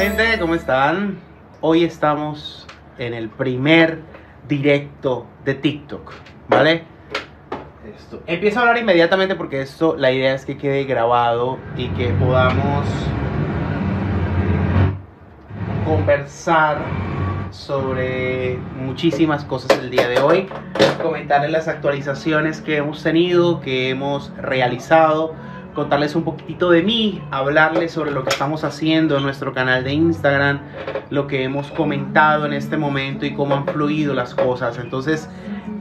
gente? ¿Cómo están? Hoy estamos en el primer directo de TikTok, ¿vale? Empiezo a hablar inmediatamente porque esto, la idea es que quede grabado y que podamos conversar sobre muchísimas cosas el día de hoy, comentarles las actualizaciones que hemos tenido, que hemos realizado, contarles un poquitito de mí, hablarles sobre lo que estamos haciendo en nuestro canal de Instagram, lo que hemos comentado en este momento y cómo han fluido las cosas. Entonces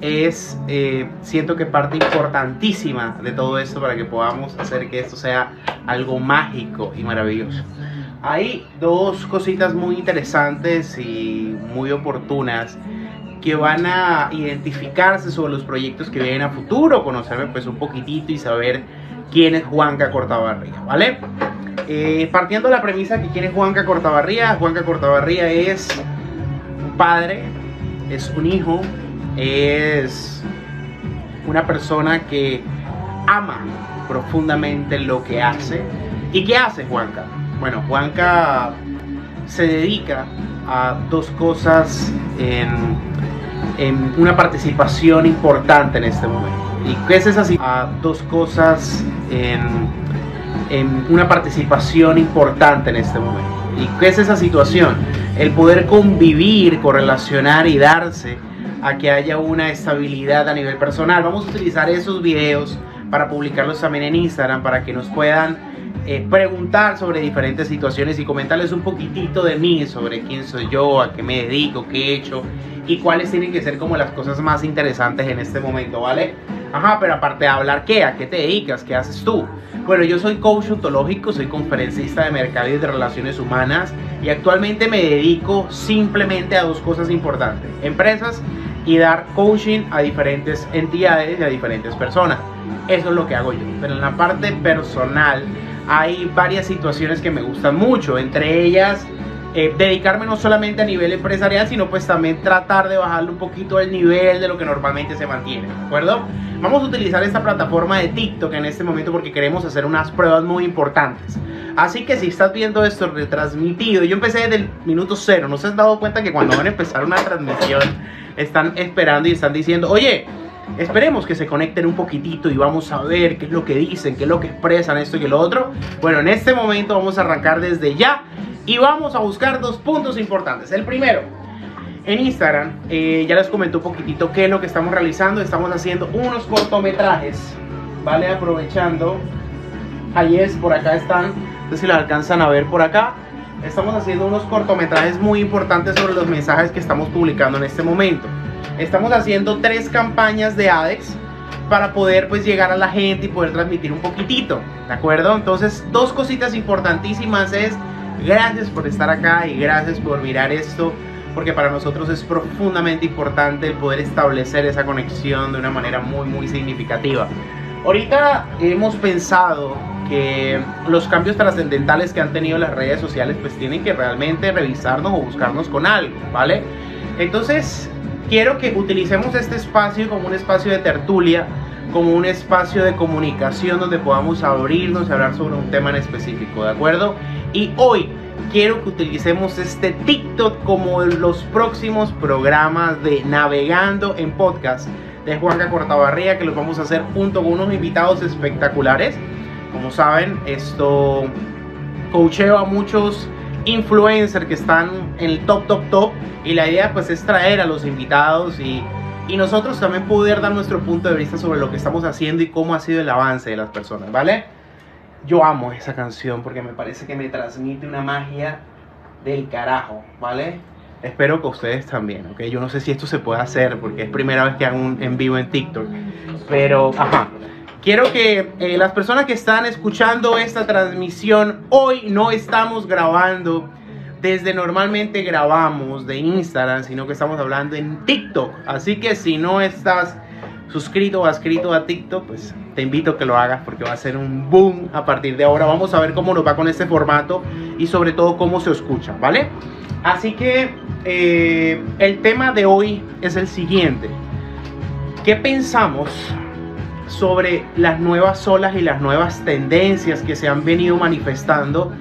es, eh, siento que parte importantísima de todo esto para que podamos hacer que esto sea algo mágico y maravilloso. Hay dos cositas muy interesantes y muy oportunas que van a identificarse sobre los proyectos que vienen a futuro, conocerme pues un poquitito y saber quién es Juanca Cortabarría, ¿vale? Eh, partiendo de la premisa que quién es Juanca Cortabarría, Juanca Cortabarría es un padre, es un hijo, es una persona que ama profundamente lo que hace. ¿Y qué hace Juanca? Bueno, Juanca se dedica a dos cosas en, en una participación importante en este momento. ¿Y qué es esa A dos cosas en, en una participación importante en este momento. ¿Y qué es esa situación? El poder convivir, correlacionar y darse a que haya una estabilidad a nivel personal. Vamos a utilizar esos videos para publicarlos también en Instagram para que nos puedan eh, preguntar sobre diferentes situaciones y comentarles un poquitito de mí, sobre quién soy yo, a qué me dedico, qué he hecho y cuáles tienen que ser como las cosas más interesantes en este momento, ¿vale? Ajá, pero aparte de hablar, ¿qué? ¿A qué te dedicas? ¿Qué haces tú? Bueno, yo soy coach ontológico, soy conferencista de mercado y de relaciones humanas y actualmente me dedico simplemente a dos cosas importantes, empresas y dar coaching a diferentes entidades y a diferentes personas. Eso es lo que hago yo. Pero en la parte personal, hay varias situaciones que me gustan mucho, entre ellas eh, dedicarme no solamente a nivel empresarial, sino pues también tratar de bajarle un poquito el nivel de lo que normalmente se mantiene, ¿de acuerdo? Vamos a utilizar esta plataforma de TikTok en este momento porque queremos hacer unas pruebas muy importantes. Así que si estás viendo esto retransmitido, yo empecé desde el minuto cero, ¿no se has dado cuenta que cuando van a empezar una transmisión están esperando y están diciendo, oye, Esperemos que se conecten un poquitito y vamos a ver qué es lo que dicen, qué es lo que expresan, esto y lo otro. Bueno, en este momento vamos a arrancar desde ya y vamos a buscar dos puntos importantes. El primero, en Instagram, eh, ya les comenté un poquitito qué es lo que estamos realizando. Estamos haciendo unos cortometrajes, ¿vale? Aprovechando. Ahí es, por acá están. No sé si lo alcanzan a ver por acá. Estamos haciendo unos cortometrajes muy importantes sobre los mensajes que estamos publicando en este momento. Estamos haciendo tres campañas de ADEX para poder pues llegar a la gente y poder transmitir un poquitito, ¿de acuerdo? Entonces, dos cositas importantísimas es gracias por estar acá y gracias por mirar esto, porque para nosotros es profundamente importante el poder establecer esa conexión de una manera muy muy significativa. Ahorita hemos pensado que los cambios trascendentales que han tenido las redes sociales pues tienen que realmente revisarnos o buscarnos con algo, ¿vale? Entonces, quiero que utilicemos este espacio como un espacio de tertulia, como un espacio de comunicación donde podamos abrirnos y hablar sobre un tema en específico, ¿de acuerdo? Y hoy quiero que utilicemos este TikTok como los próximos programas de Navegando en Podcast de Juanca Cortabarría que los vamos a hacer junto con unos invitados espectaculares. Como saben, esto coacheo a muchos influencers que están en el top, top, top. Y la idea pues es traer a los invitados y, y nosotros también poder dar nuestro punto de vista sobre lo que estamos haciendo y cómo ha sido el avance de las personas, ¿vale? Yo amo esa canción porque me parece que me transmite una magia del carajo, ¿vale? Espero que ustedes también, ¿ok? Yo no sé si esto se puede hacer porque es primera vez que hago un en vivo en TikTok, pero, ajá. Quiero que eh, las personas que están escuchando esta transmisión, hoy no estamos grabando desde normalmente grabamos de Instagram, sino que estamos hablando en TikTok. Así que si no estás suscrito o adscrito a TikTok, pues te invito a que lo hagas porque va a ser un boom a partir de ahora. Vamos a ver cómo nos va con este formato y sobre todo cómo se escucha, ¿vale? Así que eh, el tema de hoy es el siguiente. ¿Qué pensamos sobre las nuevas olas y las nuevas tendencias que se han venido manifestando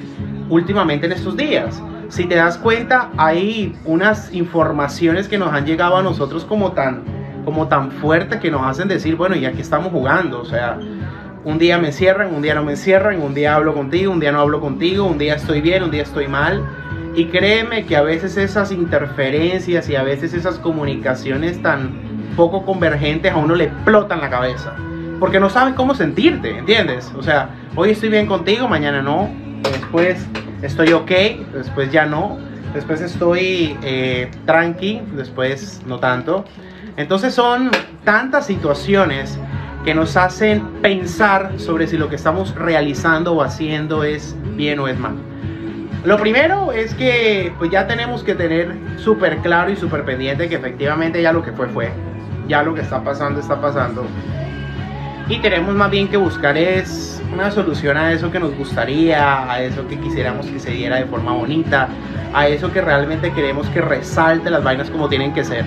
últimamente en estos días. si te das cuenta, hay unas informaciones que nos han llegado a nosotros como tan, como tan fuerte que nos hacen decir, bueno, y aquí estamos jugando, o sea, un día me cierran, un día no me cierran, un día hablo contigo, un día no hablo contigo, un día estoy bien, un día estoy mal. Y créeme que a veces esas interferencias y a veces esas comunicaciones tan poco convergentes a uno le explotan la cabeza. Porque no sabes cómo sentirte, ¿entiendes? O sea, hoy estoy bien contigo, mañana no. Después estoy ok, después ya no. Después estoy eh, tranqui, después no tanto. Entonces son tantas situaciones que nos hacen pensar sobre si lo que estamos realizando o haciendo es bien o es mal. Lo primero es que pues ya tenemos que tener súper claro y súper pendiente que efectivamente ya lo que fue fue, ya lo que está pasando está pasando. Y tenemos más bien que buscar es una solución a eso que nos gustaría, a eso que quisiéramos que se diera de forma bonita, a eso que realmente queremos que resalte las vainas como tienen que ser.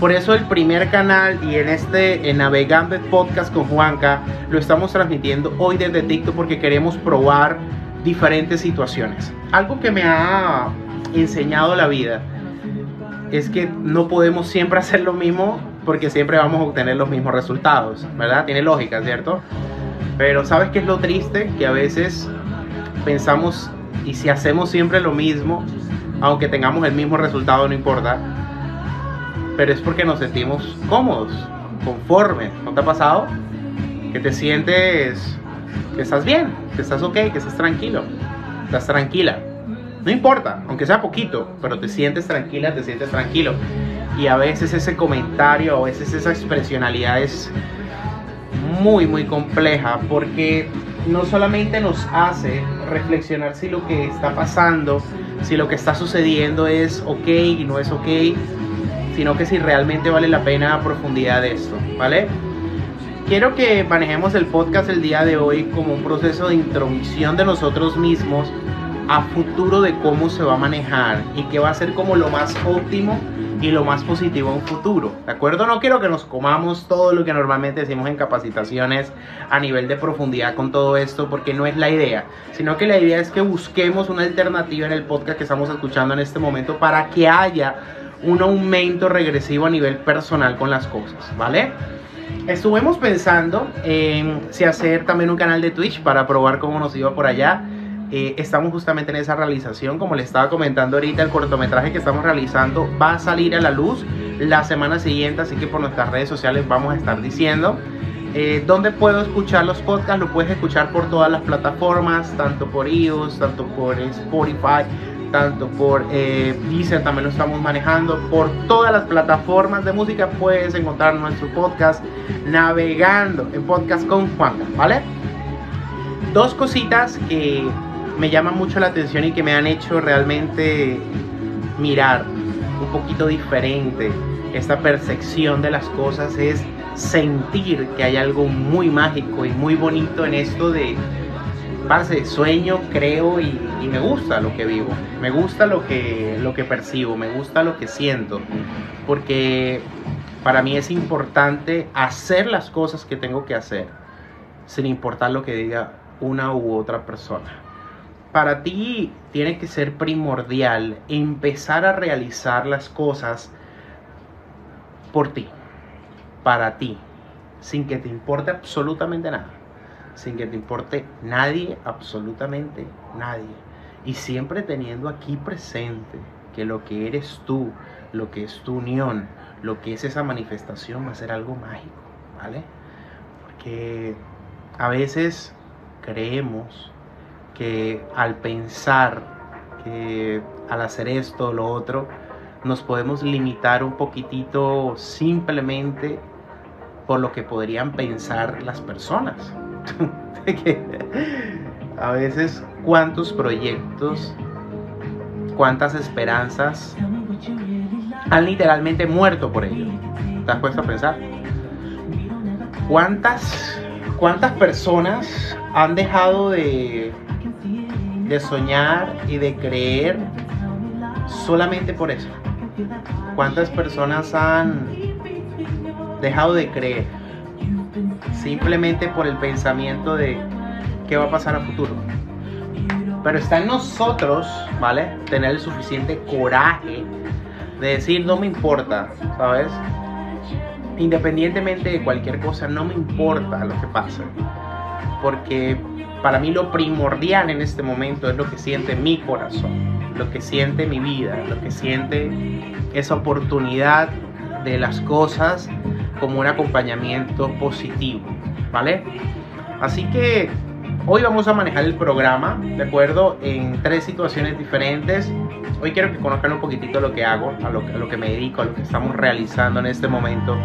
Por eso el primer canal y en este en Navegando Podcast con Juanca lo estamos transmitiendo hoy desde TikTok porque queremos probar diferentes situaciones. Algo que me ha enseñado la vida es que no podemos siempre hacer lo mismo porque siempre vamos a obtener los mismos resultados, ¿verdad? Tiene lógica, ¿cierto? Pero ¿sabes qué es lo triste? Que a veces pensamos, y si hacemos siempre lo mismo, aunque tengamos el mismo resultado, no importa, pero es porque nos sentimos cómodos, conformes. ¿No te ha pasado? Que te sientes que estás bien, que estás ok, que estás tranquilo, estás tranquila. No importa, aunque sea poquito, pero te sientes tranquila, te sientes tranquilo. Y a veces ese comentario, a veces esa expresionalidad es muy, muy compleja porque no solamente nos hace reflexionar si lo que está pasando, si lo que está sucediendo es ok y no es ok, sino que si realmente vale la pena a profundidad de esto, ¿vale? Quiero que manejemos el podcast el día de hoy como un proceso de intromisión de nosotros mismos a futuro de cómo se va a manejar y qué va a ser como lo más óptimo y lo más positivo en futuro. ¿De acuerdo? No quiero que nos comamos todo lo que normalmente decimos en capacitaciones a nivel de profundidad con todo esto, porque no es la idea, sino que la idea es que busquemos una alternativa en el podcast que estamos escuchando en este momento para que haya un aumento regresivo a nivel personal con las cosas, ¿vale? Estuvimos pensando en si hacer también un canal de Twitch para probar cómo nos iba por allá. Eh, estamos justamente en esa realización, como le estaba comentando ahorita, el cortometraje que estamos realizando va a salir a la luz la semana siguiente, así que por nuestras redes sociales vamos a estar diciendo. Eh, ¿Dónde puedo escuchar los podcasts? Lo puedes escuchar por todas las plataformas, tanto por iOS, tanto por Spotify, tanto por eh, también lo estamos manejando, por todas las plataformas de música puedes encontrar nuestro podcast navegando en podcast con Juan, ¿vale? Dos cositas que me llaman mucho la atención y que me han hecho realmente mirar un poquito diferente esta percepción de las cosas es sentir que hay algo muy mágico y muy bonito en esto de parce, sueño, creo y, me gusta lo que vivo, me gusta lo que, lo que percibo, me gusta lo que siento, porque para mí es importante hacer las cosas que tengo que hacer, sin importar lo que diga una u otra persona. Para ti tiene que ser primordial empezar a realizar las cosas por ti, para ti, sin que te importe absolutamente nada sin que te importe nadie, absolutamente nadie. Y siempre teniendo aquí presente que lo que eres tú, lo que es tu unión, lo que es esa manifestación va a ser algo mágico, ¿vale? Porque a veces creemos que al pensar que al hacer esto o lo otro, nos podemos limitar un poquitito simplemente por lo que podrían pensar las personas. a veces cuántos proyectos, cuántas esperanzas han literalmente muerto por ello. ¿Te has puesto a pensar? ¿Cuántas, cuántas personas han dejado de, de soñar y de creer solamente por eso? ¿Cuántas personas han dejado de creer simplemente por el pensamiento de qué va a pasar a futuro. Pero está en nosotros, ¿vale? Tener el suficiente coraje de decir, no me importa, ¿sabes? Independientemente de cualquier cosa, no me importa lo que pase. Porque para mí lo primordial en este momento es lo que siente mi corazón, lo que siente mi vida, lo que siente esa oportunidad de las cosas como un acompañamiento positivo, ¿vale? Así que hoy vamos a manejar el programa, ¿de acuerdo? En tres situaciones diferentes. Hoy quiero que conozcan un poquitito lo que hago, a lo, a lo, que me dedico, a lo que estamos realizando en este momento,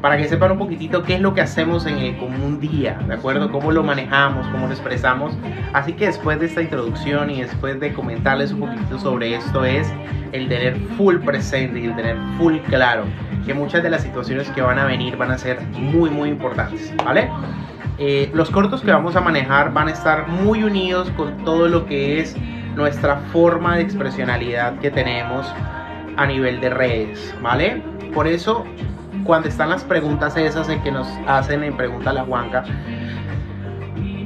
para que sepan un poquitito qué es lo que hacemos en el común día, ¿de acuerdo? Cómo lo manejamos, cómo lo expresamos. Así que después de esta introducción y después de comentarles un poquitito sobre esto es el tener full presente y el tener full claro que muchas de las situaciones que van a venir van a ser muy, muy importantes, ¿vale? Eh, los cortos que vamos a manejar van a estar muy unidos con todo lo que es nuestra forma de expresionalidad que tenemos a nivel de redes, ¿vale? Por eso, cuando están las preguntas esas en que nos hacen en Pregunta a la Juanca,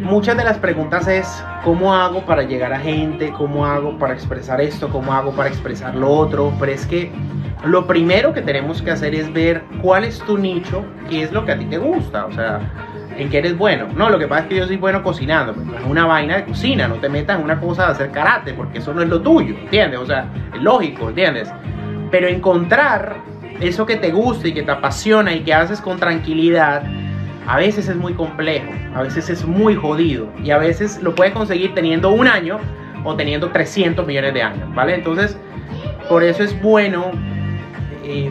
muchas de las preguntas es cómo hago para llegar a gente, cómo hago para expresar esto, cómo hago para expresar lo otro, pero es que lo primero que tenemos que hacer es ver cuál es tu nicho, qué es lo que a ti te gusta, o sea, en qué eres bueno. No, lo que pasa es que yo soy bueno cocinando, pero es una vaina de cocina, no te metas en una cosa de hacer karate, porque eso no es lo tuyo, ¿entiendes? O sea, es lógico, ¿entiendes? Pero encontrar eso que te gusta y que te apasiona y que haces con tranquilidad, a veces es muy complejo, a veces es muy jodido y a veces lo puedes conseguir teniendo un año o teniendo 300 millones de años, ¿vale? Entonces, por eso es bueno eh,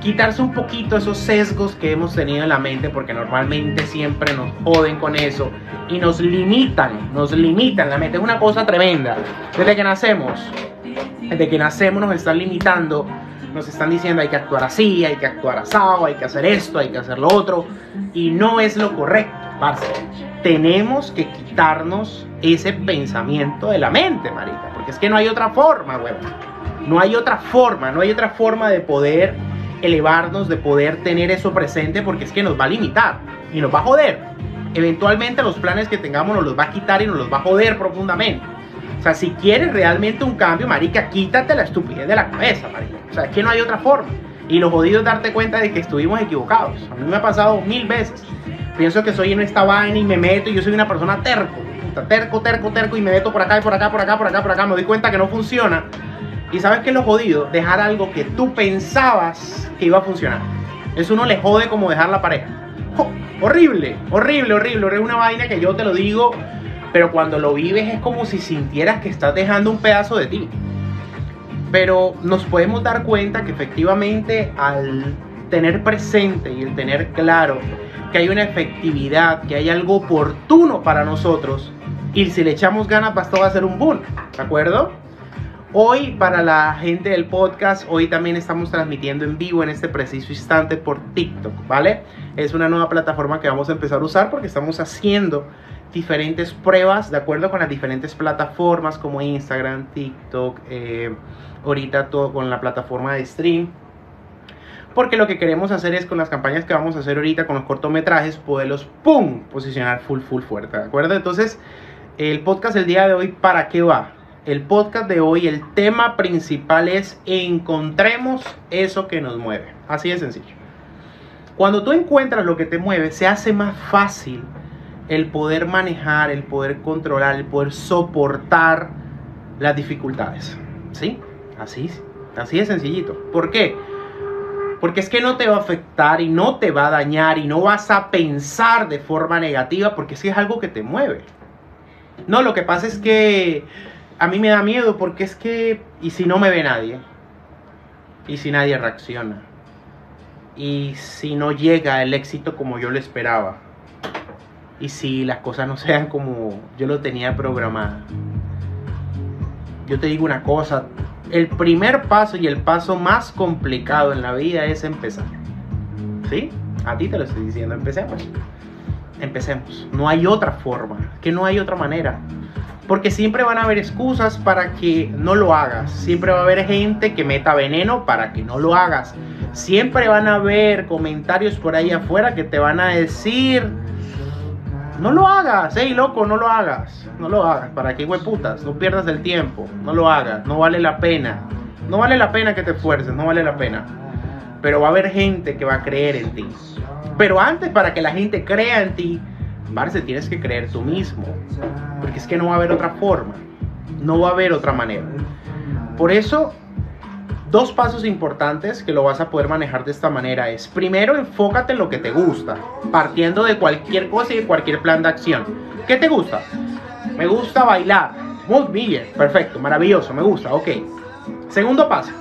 quitarse un poquito esos sesgos que hemos tenido en la mente, porque normalmente siempre nos joden con eso y nos limitan, nos limitan. La mente es una cosa tremenda. Desde que nacemos, desde que nacemos nos están limitando, nos están diciendo hay que actuar así, hay que actuar asado, hay que hacer esto, hay que hacer lo otro, y no es lo correcto, parce. Tenemos que quitarnos ese pensamiento de la mente, marica, porque es que no hay otra forma, huevón. No hay otra forma, no hay otra forma de poder elevarnos, de poder tener eso presente, porque es que nos va a limitar y nos va a joder. Eventualmente los planes que tengamos nos los va a quitar y nos los va a joder profundamente. Sea, si quieres realmente un cambio, marica, quítate la estupidez de la cabeza, marica. O sea, es que no hay otra forma. Y lo jodido es darte cuenta de que estuvimos equivocados. A mí me ha pasado mil veces. Pienso que soy en esta vaina y me meto y yo soy una persona terco. Terco, terco, terco y me meto por acá y por acá, por acá, por acá, por acá. Me doy cuenta que no funciona y sabes que es lo jodido, dejar algo que tú pensabas que iba a funcionar. Eso no le jode como dejar la pareja. horrible, horrible, horrible, Es una vaina que yo te lo digo, pero cuando lo vives es como si sintieras que estás dejando un pedazo de ti. Pero nos podemos dar cuenta que efectivamente al tener presente y el tener claro que hay una efectividad, que hay algo oportuno para nosotros, y si le echamos ganas, basta va a ser un boom, ¿de acuerdo? Hoy, para la gente del podcast, hoy también estamos transmitiendo en vivo en este preciso instante por TikTok, ¿vale? Es una nueva plataforma que vamos a empezar a usar porque estamos haciendo diferentes pruebas de acuerdo con las diferentes plataformas como Instagram, TikTok, eh, ahorita todo con la plataforma de stream. Porque lo que queremos hacer es con las campañas que vamos a hacer ahorita con los cortometrajes, poderlos, ¡pum!, posicionar full, full fuerte, ¿de acuerdo? Entonces, el podcast el día de hoy, ¿para qué va? el podcast de hoy, el tema principal es encontremos eso que nos mueve. Así de sencillo. Cuando tú encuentras lo que te mueve, se hace más fácil el poder manejar, el poder controlar, el poder soportar las dificultades. ¿Sí? Así, así de sencillito. ¿Por qué? Porque es que no te va a afectar y no te va a dañar y no vas a pensar de forma negativa porque si es algo que te mueve. No, lo que pasa es que a mí me da miedo porque es que, ¿y si no me ve nadie? ¿Y si nadie reacciona? ¿Y si no llega el éxito como yo lo esperaba? ¿Y si las cosas no sean como yo lo tenía programado? Yo te digo una cosa, el primer paso y el paso más complicado en la vida es empezar. ¿Sí? A ti te lo estoy diciendo, empecemos. Empecemos. No hay otra forma, que no hay otra manera. Porque siempre van a haber excusas para que no lo hagas. Siempre va a haber gente que meta veneno para que no lo hagas. Siempre van a haber comentarios por ahí afuera que te van a decir No lo hagas, ey loco, no lo hagas. No lo hagas. ¿Para qué putas? No pierdas el tiempo. No lo hagas. No vale la pena. No vale la pena que te esfuerces. No vale la pena. Pero va a haber gente que va a creer en ti. Pero antes, para que la gente crea en ti, Marce, tienes que creer tú mismo. Porque es que no va a haber otra forma. No va a haber otra manera. Por eso, dos pasos importantes que lo vas a poder manejar de esta manera es, primero, enfócate en lo que te gusta, partiendo de cualquier cosa y de cualquier plan de acción. ¿Qué te gusta? Me gusta bailar. Muy bien, perfecto, maravilloso, me gusta, ok. Segundo paso,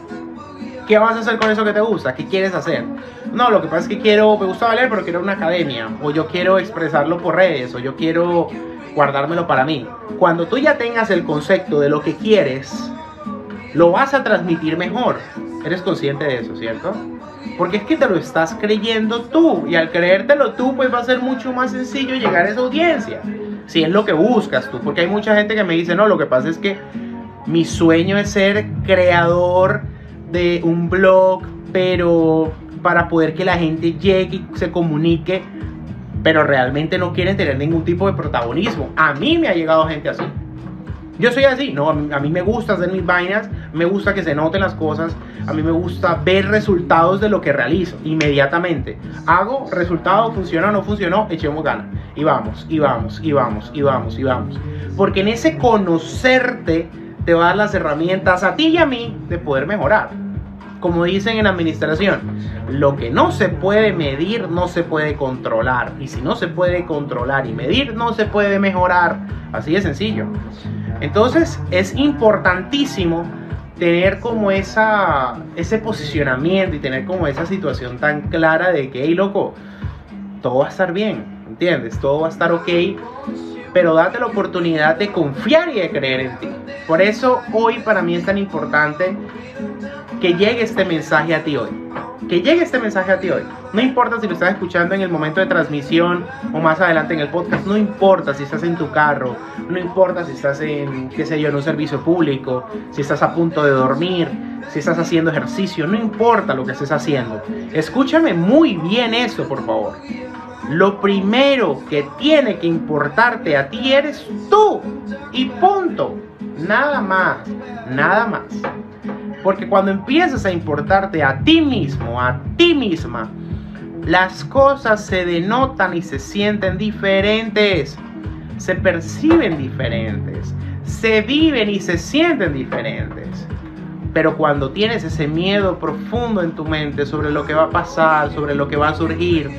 ¿qué vas a hacer con eso que te gusta? ¿Qué quieres hacer? No, lo que pasa es que quiero, me gusta bailar, pero quiero una academia, o yo quiero expresarlo por redes, o yo quiero guardármelo para mí. Cuando tú ya tengas el concepto de lo que quieres, lo vas a transmitir mejor. Eres consciente de eso, ¿cierto? Porque es que te lo estás creyendo tú y al creértelo tú pues va a ser mucho más sencillo llegar a esa audiencia. Si es lo que buscas tú, porque hay mucha gente que me dice, no, lo que pasa es que mi sueño es ser creador de un blog, pero para poder que la gente llegue y se comunique, pero realmente no quieren tener ningún tipo de protagonismo. A mí me ha llegado gente así. Yo soy así, no, a mí, me gusta hacer mis vainas, me gusta que se noten las cosas, a mí me gusta ver resultados de lo que realizo inmediatamente. Hago resultado, funciona o no funcionó, echemos ganas. Y vamos, y vamos, y vamos, y vamos, y vamos. Porque en ese conocerte te va a dar las herramientas a ti y a mí de poder mejorar. Como dicen en administración, lo que no se puede medir no se puede controlar. Y si no se puede controlar y medir, no se puede mejorar. Así de sencillo. Entonces es importantísimo tener como esa, ese posicionamiento y tener como esa situación tan clara de que, hey, loco, todo va a estar bien, ¿entiendes? Todo va a estar ok, pero date la oportunidad de confiar y de creer en ti. Por eso hoy para mí es tan importante que llegue este mensaje a ti hoy que llegue este mensaje a ti hoy. No importa si lo estás escuchando en el momento de transmisión o más adelante en el podcast, no importa si estás en tu carro, no importa si estás en, qué sé yo, en un servicio público, si estás a punto de dormir, si estás haciendo ejercicio, no importa lo que estés haciendo. Escúchame muy bien eso, por favor. Lo primero que tiene que importarte a ti eres tú. Y punto. Nada más. Nada más. Porque cuando empiezas a importarte a ti mismo, a ti misma, las cosas se denotan y se sienten diferentes, se perciben diferentes, se viven y se sienten diferentes. Pero cuando tienes ese miedo profundo en tu mente sobre lo que va a pasar, sobre lo que va a surgir,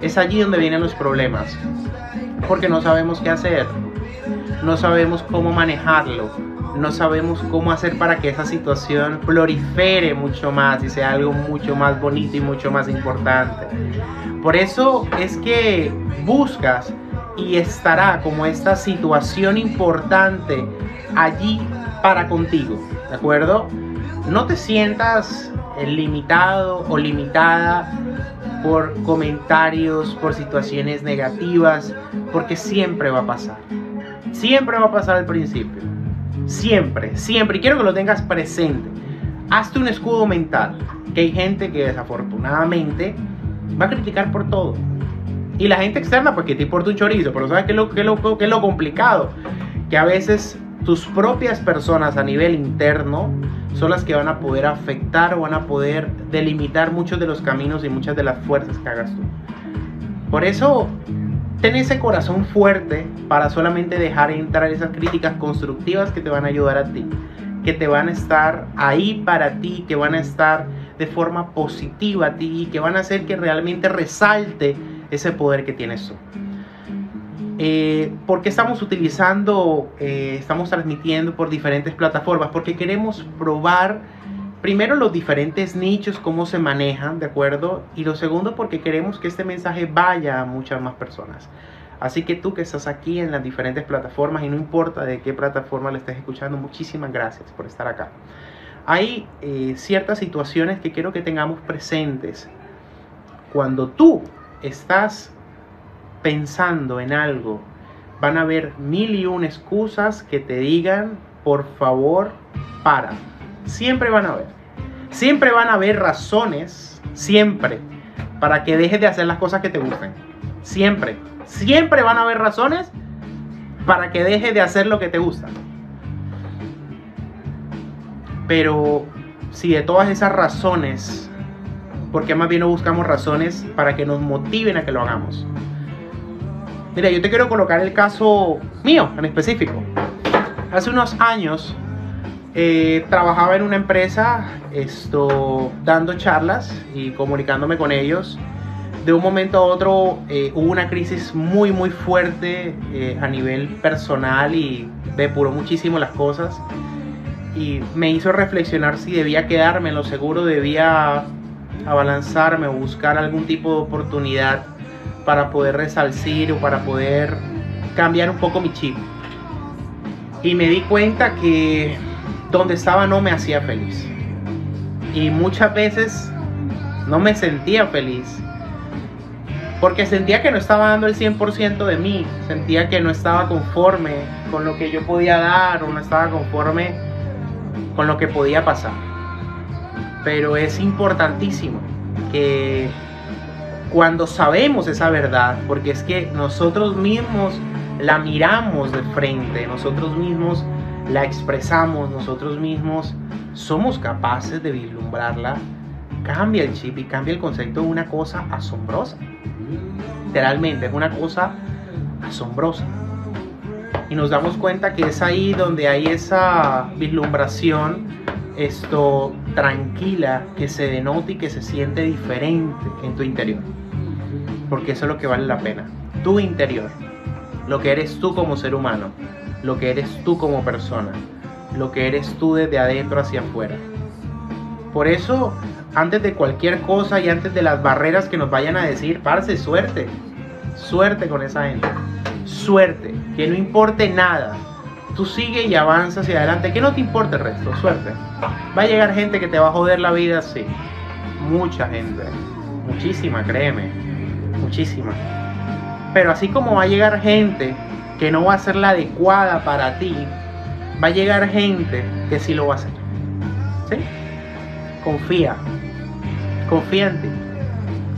es allí donde vienen los problemas. Porque no sabemos qué hacer, no sabemos cómo manejarlo, no sabemos cómo hacer para que esa situación prolifere mucho más y sea algo mucho más bonito y mucho más importante. Por eso es que buscas y estará como esta situación importante allí para contigo, ¿de acuerdo? No te sientas limitado o limitada por comentarios, por situaciones negativas, porque siempre va a pasar. Siempre va a pasar al principio. Siempre, siempre. Y quiero que lo tengas presente. Hazte un escudo mental. Que hay gente que desafortunadamente va a criticar por todo. Y la gente externa, pues que te importa un chorizo. Pero ¿sabes qué es lo, qué es lo, qué es lo complicado? Que a veces tus propias personas a nivel interno son las que van a poder afectar o van a poder delimitar muchos de los caminos y muchas de las fuerzas que hagas tú. Por eso ten ese corazón fuerte para solamente dejar entrar esas críticas constructivas que te van a ayudar a ti, que te van a estar ahí para ti, que van a estar de forma positiva a ti y que van a hacer que realmente resalte ese poder que tienes tú. Eh, ¿Por qué estamos utilizando, eh, estamos transmitiendo por diferentes plataformas? Porque queremos probar primero los diferentes nichos, cómo se manejan, ¿de acuerdo? Y lo segundo porque queremos que este mensaje vaya a muchas más personas. Así que tú que estás aquí en las diferentes plataformas y no importa de qué plataforma le estés escuchando, muchísimas gracias por estar acá. Hay eh, ciertas situaciones que quiero que tengamos presentes. Cuando tú estás pensando en algo, van a haber mil y una excusas que te digan, por favor, para Siempre van a haber. Siempre van a haber razones, siempre, para que dejes de hacer las cosas que te gustan. Siempre, Siempre van a haber razones para que dejes de hacer lo que te gusta. Pero si de todas esas razones, porque más bien no buscamos razones para que nos motiven a que lo hagamos? Mira, yo te quiero colocar el caso mío en específico. Hace unos años eh, trabajaba en una empresa esto, dando charlas y comunicándome con ellos. De un momento a otro eh, hubo una crisis muy muy fuerte eh, a nivel personal y depuró muchísimo las cosas y me hizo reflexionar si debía quedarme en lo seguro, debía abalanzarme o buscar algún tipo de oportunidad para poder resalcir o para poder cambiar un poco mi chip. Y me di cuenta que donde estaba no me hacía feliz. Y muchas veces no me sentía feliz. Porque sentía que no estaba dando el 100% de mí. Sentía que no estaba conforme con lo que yo podía dar o no estaba conforme con lo que podía pasar. Pero es importantísimo que cuando sabemos esa verdad, porque es que nosotros mismos la miramos de frente, nosotros mismos la expresamos, nosotros mismos somos capaces de vislumbrarla, cambia el chip y cambia el concepto de una cosa asombrosa. Literalmente, es una cosa asombrosa. Y nos damos cuenta que es ahí donde hay esa vislumbración, esto tranquila, que se denota y que se siente diferente en tu interior. Porque eso es lo que vale la pena. Tu interior, lo que eres tú como ser humano, lo que eres tú como persona, lo que eres tú desde adentro hacia afuera. Por eso, antes de cualquier cosa y antes de las barreras que nos vayan a decir, parce, suerte, suerte con esa gente, suerte, que no importe nada. Tú sigue y avanza hacia adelante, que no te importe el resto, suerte. Va a llegar gente que te va a joder la vida, sí. Mucha gente, muchísima, créeme, muchísima. Pero así como va a llegar gente que no va a ser la adecuada para ti, va a llegar gente que sí lo va a hacer. ¿Sí? Confía. Confía en ti.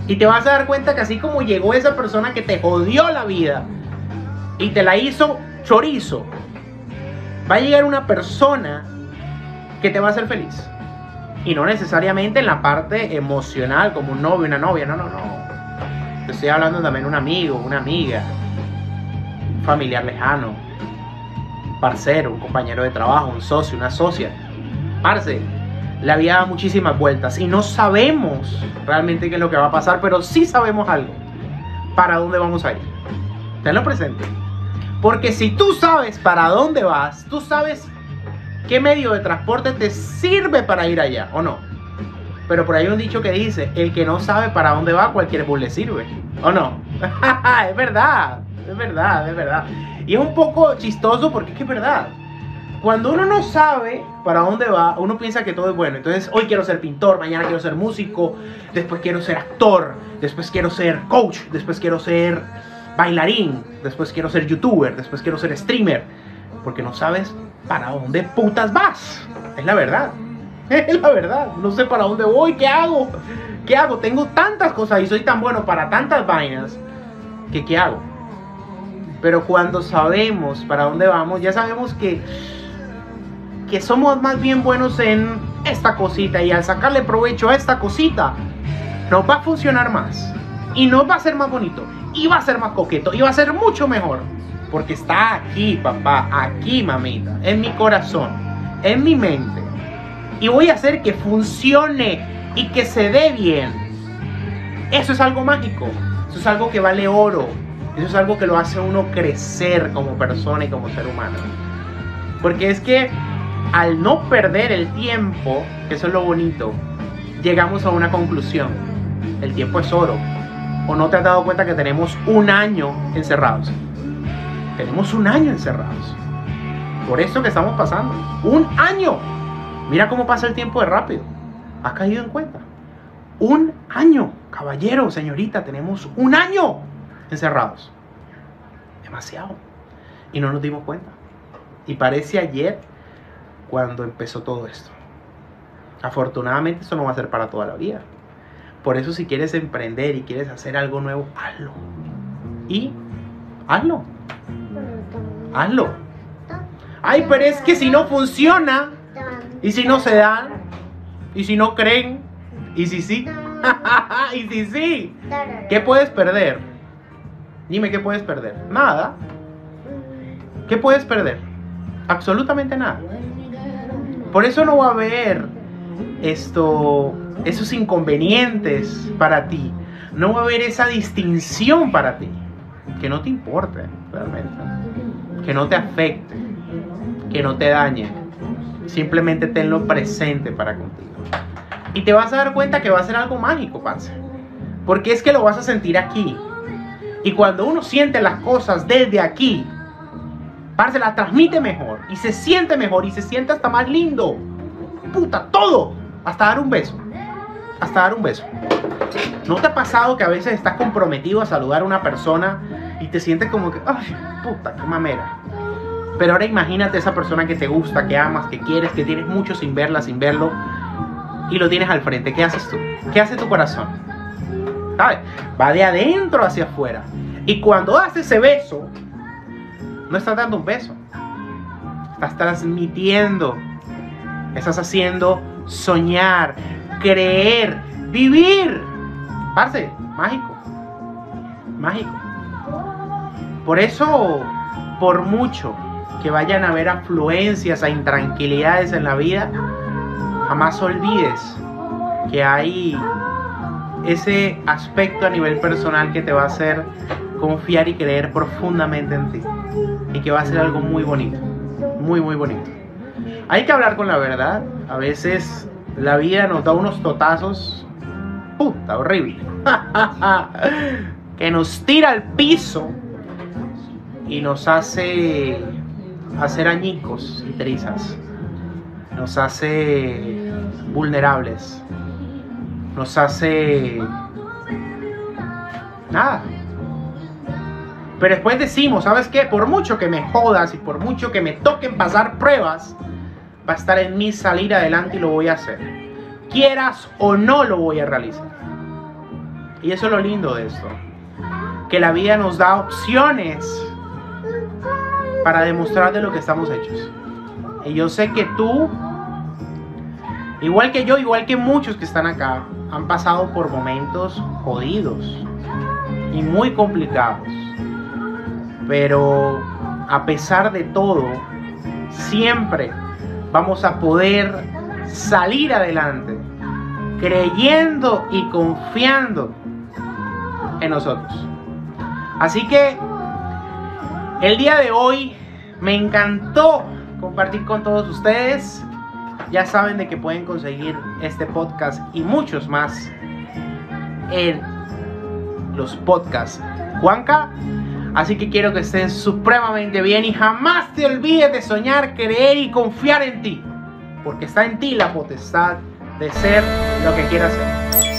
Y te vas a dar cuenta que así como llegó esa persona que te jodió la vida y te la hizo chorizo, va a llegar una persona que te va a hacer feliz. Y no necesariamente en la parte emocional, como un novio, una novia, no, no, no. Te estoy hablando también de un amigo, una amiga, familiar lejano, parcero, un compañero de trabajo, un socio, una socia. Parce, la vida da muchísimas vueltas y no sabemos realmente qué es lo que va a pasar, pero sí sabemos algo. ¿Para dónde vamos a ir? Tenlo presente. Porque si tú sabes para dónde vas, tú sabes qué medio de transporte te sirve para ir allá, ¿o no? Pero por ahí un dicho que dice, el que no sabe para dónde va, cualquier bus le sirve, ¿o no? es verdad es verdad, es verdad. Y es un poco chistoso porque es que es verdad. Cuando uno no sabe para dónde va, uno piensa que todo es bueno. Entonces, hoy quiero ser pintor, mañana quiero ser músico, después quiero ser actor, después quiero ser coach, después quiero ser bailarín, después quiero ser youtuber, después quiero ser streamer. Porque no sabes para dónde putas vas. Es la verdad. Es la verdad. No sé para dónde voy, qué hago. ¿Qué hago? Tengo tantas cosas y soy tan bueno para tantas vainas que ¿qué hago? Pero cuando sabemos para dónde vamos, ya sabemos que, que somos más bien buenos en esta cosita y al sacarle provecho a esta cosita, nos va a funcionar más y nos va a ser más bonito y va a ser más coqueto y va a ser mucho mejor. Porque está aquí, papá, aquí, mamita, en mi corazón, en mi mente. Y voy a hacer que funcione y que se dé bien. Eso es algo mágico. Eso es algo que vale oro. Eso es algo que lo hace uno crecer como persona y como ser humano. Porque es que al no perder el tiempo, que eso es lo bonito, llegamos a una conclusión. El tiempo es oro. ¿O no te has dado cuenta que tenemos un año encerrados? Tenemos un año encerrados. Por eso que estamos pasando. Un año. Mira cómo pasa el tiempo de rápido. ¿Has caído en cuenta? Un año. Caballero, señorita, tenemos un año encerrados. Demasiado. Y no nos dimos cuenta. Y parece ayer cuando empezó todo esto. Afortunadamente eso no va a ser para toda la vida. Por eso si quieres emprender y quieres hacer algo nuevo, hazlo. Y Hazlo. Hazlo. Ay, pero es que si no funciona, y si no se dan, y si no creen, y si sí, y si sí, ¿qué puedes perder? Dime, ¿qué puedes perder? Nada. ¿Qué puedes perder? Absolutamente nada. Por eso no va a haber esto, esos inconvenientes para ti. No va a haber esa distinción para ti. Que no te importe realmente. Que no te afecte. Que no te dañe. Simplemente tenlo presente para contigo. Y te vas a dar cuenta que va a ser algo mágico, parce. Porque es que lo vas a sentir aquí. Y cuando uno siente las cosas desde aquí, parce, la transmite mejor. Y se siente mejor. Y se siente hasta más lindo. Puta, todo. Hasta dar un beso. Hasta dar un beso. ¿No te ha pasado que a veces estás comprometido a saludar a una persona y te sientes como que, ay, puta, qué mamera? Pero ahora imagínate esa persona que te gusta, que amas, que quieres, que tienes mucho sin verla, sin verlo, y lo tienes al frente. ¿Qué haces tú? ¿Qué hace tu corazón? Va de adentro hacia afuera. Y cuando haces ese beso, no estás dando un beso. Estás transmitiendo. Estás haciendo soñar, creer, vivir. Parce, mágico. Mágico. Por eso, por mucho que vayan a haber afluencias a intranquilidades en la vida, jamás olvides que hay ese aspecto a nivel personal que te va a hacer confiar y creer profundamente en ti. Y que va a ser algo muy bonito. Muy, muy bonito. Hay que hablar con la verdad. A veces la vida nos da unos totazos. Puta, horrible. que nos tira al piso y nos hace hacer añicos y trizas. Nos hace vulnerables. Nos hace... Nada. Pero después decimos, ¿sabes qué? Por mucho que me jodas y por mucho que me toquen pasar pruebas, va a estar en mí salir adelante y lo voy a hacer. Quieras o no lo voy a realizar. Y eso es lo lindo de esto. Que la vida nos da opciones para demostrar de lo que estamos hechos. Y yo sé que tú, igual que yo, igual que muchos que están acá, han pasado por momentos jodidos y muy complicados. Pero a pesar de todo, siempre vamos a poder salir adelante, creyendo y confiando en nosotros. Así que el día de hoy me encantó compartir con todos ustedes. Ya saben de que pueden conseguir este podcast y muchos más en los podcasts Juanca. Así que quiero que estén supremamente bien y jamás te olvides de soñar, creer y confiar en ti. Porque está en ti la potestad de ser lo que quieras ser.